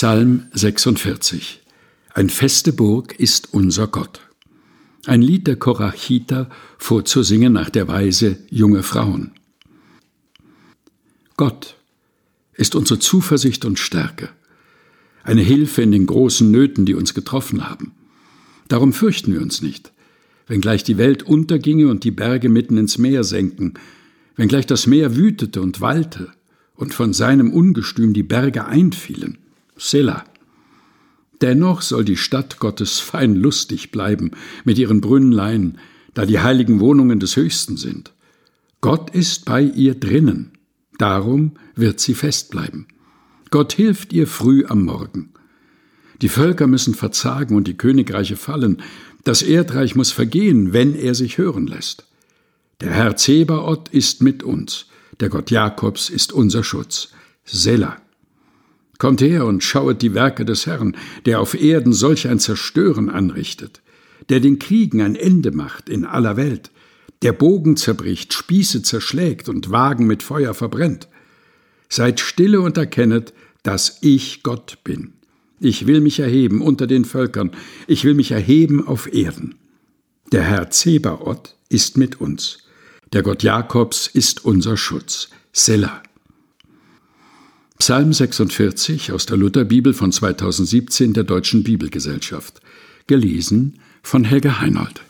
Psalm 46 Ein feste Burg ist unser Gott. Ein Lied der Korachiter vorzusingen nach der Weise junge Frauen. Gott ist unsere Zuversicht und Stärke, eine Hilfe in den großen Nöten, die uns getroffen haben. Darum fürchten wir uns nicht, wenngleich die Welt unterginge und die Berge mitten ins Meer senken, wenngleich das Meer wütete und wallte und von seinem Ungestüm die Berge einfielen. Selah. Dennoch soll die Stadt Gottes fein lustig bleiben mit ihren Brünnlein, da die heiligen Wohnungen des Höchsten sind. Gott ist bei ihr drinnen, darum wird sie fest bleiben. Gott hilft ihr früh am Morgen. Die Völker müssen verzagen und die Königreiche fallen, das Erdreich muss vergehen, wenn er sich hören lässt. Der Herr Zebaoth ist mit uns, der Gott Jakobs ist unser Schutz. Selah. Kommt her und schauet die Werke des Herrn, der auf Erden solch ein Zerstören anrichtet, der den Kriegen ein Ende macht in aller Welt, der Bogen zerbricht, Spieße zerschlägt und Wagen mit Feuer verbrennt. Seid stille und erkennet, dass ich Gott bin. Ich will mich erheben unter den Völkern, ich will mich erheben auf Erden. Der Herr Zebaoth ist mit uns. Der Gott Jakobs ist unser Schutz. Selah. Psalm 46 aus der Lutherbibel von 2017 der Deutschen Bibelgesellschaft. Gelesen von Helga Heinold.